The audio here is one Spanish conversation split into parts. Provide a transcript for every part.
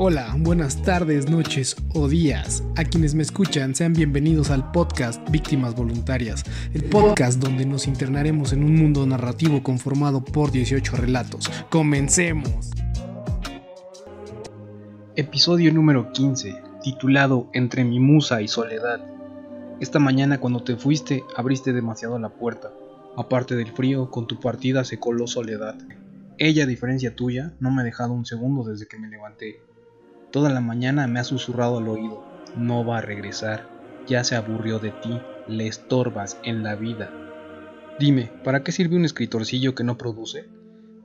Hola, buenas tardes, noches o días. A quienes me escuchan, sean bienvenidos al podcast Víctimas Voluntarias, el podcast donde nos internaremos en un mundo narrativo conformado por 18 relatos. Comencemos. Episodio número 15, titulado Entre mi musa y soledad. Esta mañana cuando te fuiste, abriste demasiado la puerta. Aparte del frío, con tu partida se coló soledad. Ella, a diferencia tuya, no me ha dejado un segundo desde que me levanté. Toda la mañana me ha susurrado al oído, no va a regresar, ya se aburrió de ti, le estorbas en la vida. Dime, ¿para qué sirve un escritorcillo que no produce?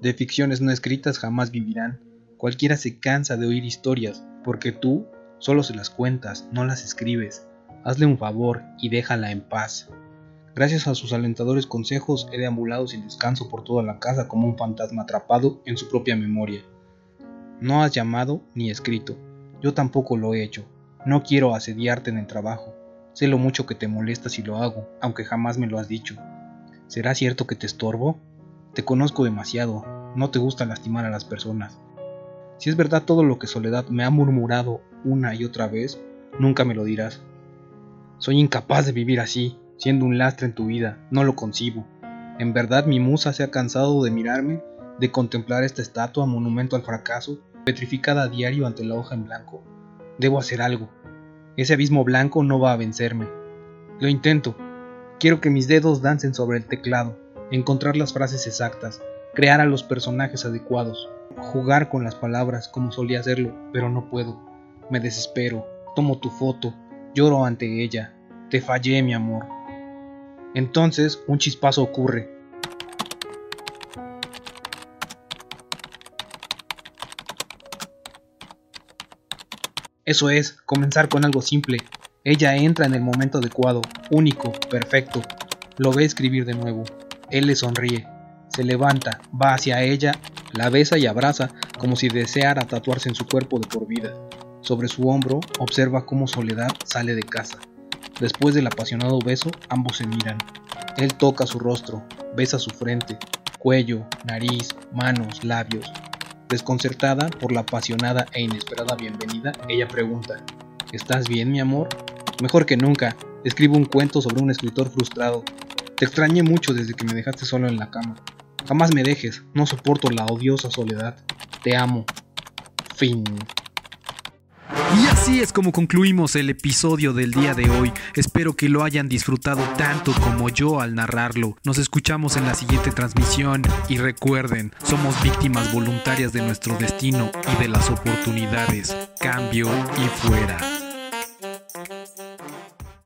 De ficciones no escritas jamás vivirán. Cualquiera se cansa de oír historias, porque tú solo se las cuentas, no las escribes. Hazle un favor y déjala en paz. Gracias a sus alentadores consejos he deambulado sin descanso por toda la casa como un fantasma atrapado en su propia memoria. No has llamado ni escrito. Yo tampoco lo he hecho. No quiero asediarte en el trabajo. Sé lo mucho que te molesta si lo hago, aunque jamás me lo has dicho. ¿Será cierto que te estorbo? Te conozco demasiado. No te gusta lastimar a las personas. Si es verdad todo lo que Soledad me ha murmurado una y otra vez, nunca me lo dirás. Soy incapaz de vivir así, siendo un lastre en tu vida. No lo concibo. En verdad mi musa se ha cansado de mirarme, de contemplar esta estatua monumento al fracaso petrificada a diario ante la hoja en blanco. Debo hacer algo. Ese abismo blanco no va a vencerme. Lo intento. Quiero que mis dedos dancen sobre el teclado, encontrar las frases exactas, crear a los personajes adecuados, jugar con las palabras como solía hacerlo, pero no puedo. Me desespero, tomo tu foto, lloro ante ella. Te fallé, mi amor. Entonces un chispazo ocurre, Eso es, comenzar con algo simple. Ella entra en el momento adecuado, único, perfecto. Lo ve escribir de nuevo. Él le sonríe. Se levanta, va hacia ella, la besa y abraza como si deseara tatuarse en su cuerpo de por vida. Sobre su hombro observa cómo Soledad sale de casa. Después del apasionado beso, ambos se miran. Él toca su rostro, besa su frente, cuello, nariz, manos, labios. Desconcertada por la apasionada e inesperada bienvenida, ella pregunta, ¿Estás bien, mi amor? Mejor que nunca. Escribo un cuento sobre un escritor frustrado. Te extrañé mucho desde que me dejaste solo en la cama. Jamás me dejes, no soporto la odiosa soledad. Te amo. Fin. Así es como concluimos el episodio del día de hoy. Espero que lo hayan disfrutado tanto como yo al narrarlo. Nos escuchamos en la siguiente transmisión y recuerden, somos víctimas voluntarias de nuestro destino y de las oportunidades. Cambio y fuera.